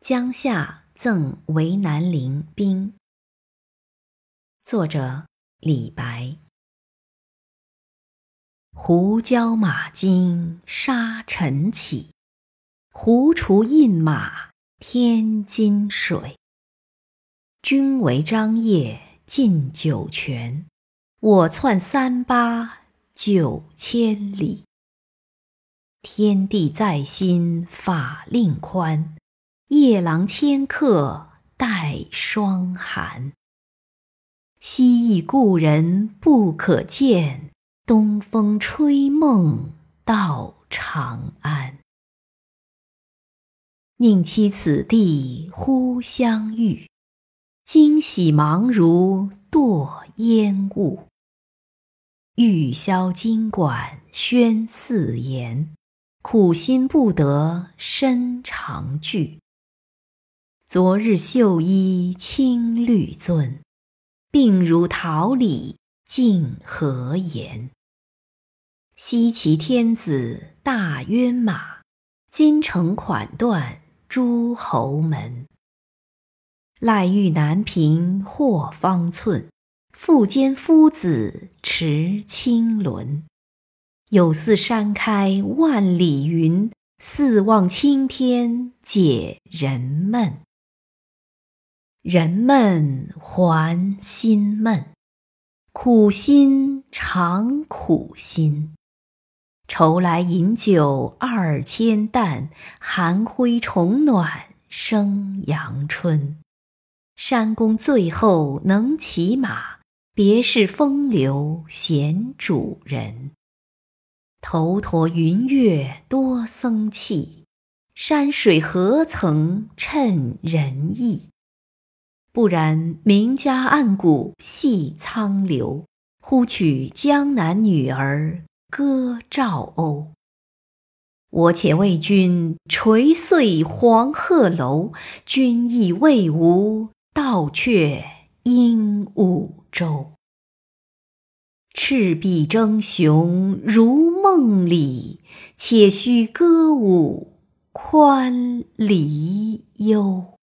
江夏赠为南陵兵。作者李白。胡椒马金沙尘起，胡除印马天津水。君为张掖尽酒泉，我窜三巴九千里。天地在心法令宽。夜郎千客待霜寒，昔忆故人不可见，东风吹梦到长安。宁期此地忽相遇，惊喜忙如堕烟雾。玉箫金管喧四言，苦心不得深长句。昨日绣衣青绿樽，鬓如桃李尽何言？西岐天子大渊马，金城款断诸侯门。赖玉难平或方寸，复兼夫子持青纶。有似山开万里云，四望青天解人闷。人闷还心闷，苦心常苦心。愁来饮酒二千担，寒灰重暖生阳春。山公最后能骑马，别是风流闲主人。头陀云月多僧气，山水何曾称人意？不然，名家暗谷系苍流，忽取江南女儿歌赵鸥。我且为君捶碎黄鹤楼，君亦为吾倒却鹦鹉洲。赤壁争雄如梦里，且须歌舞宽离忧。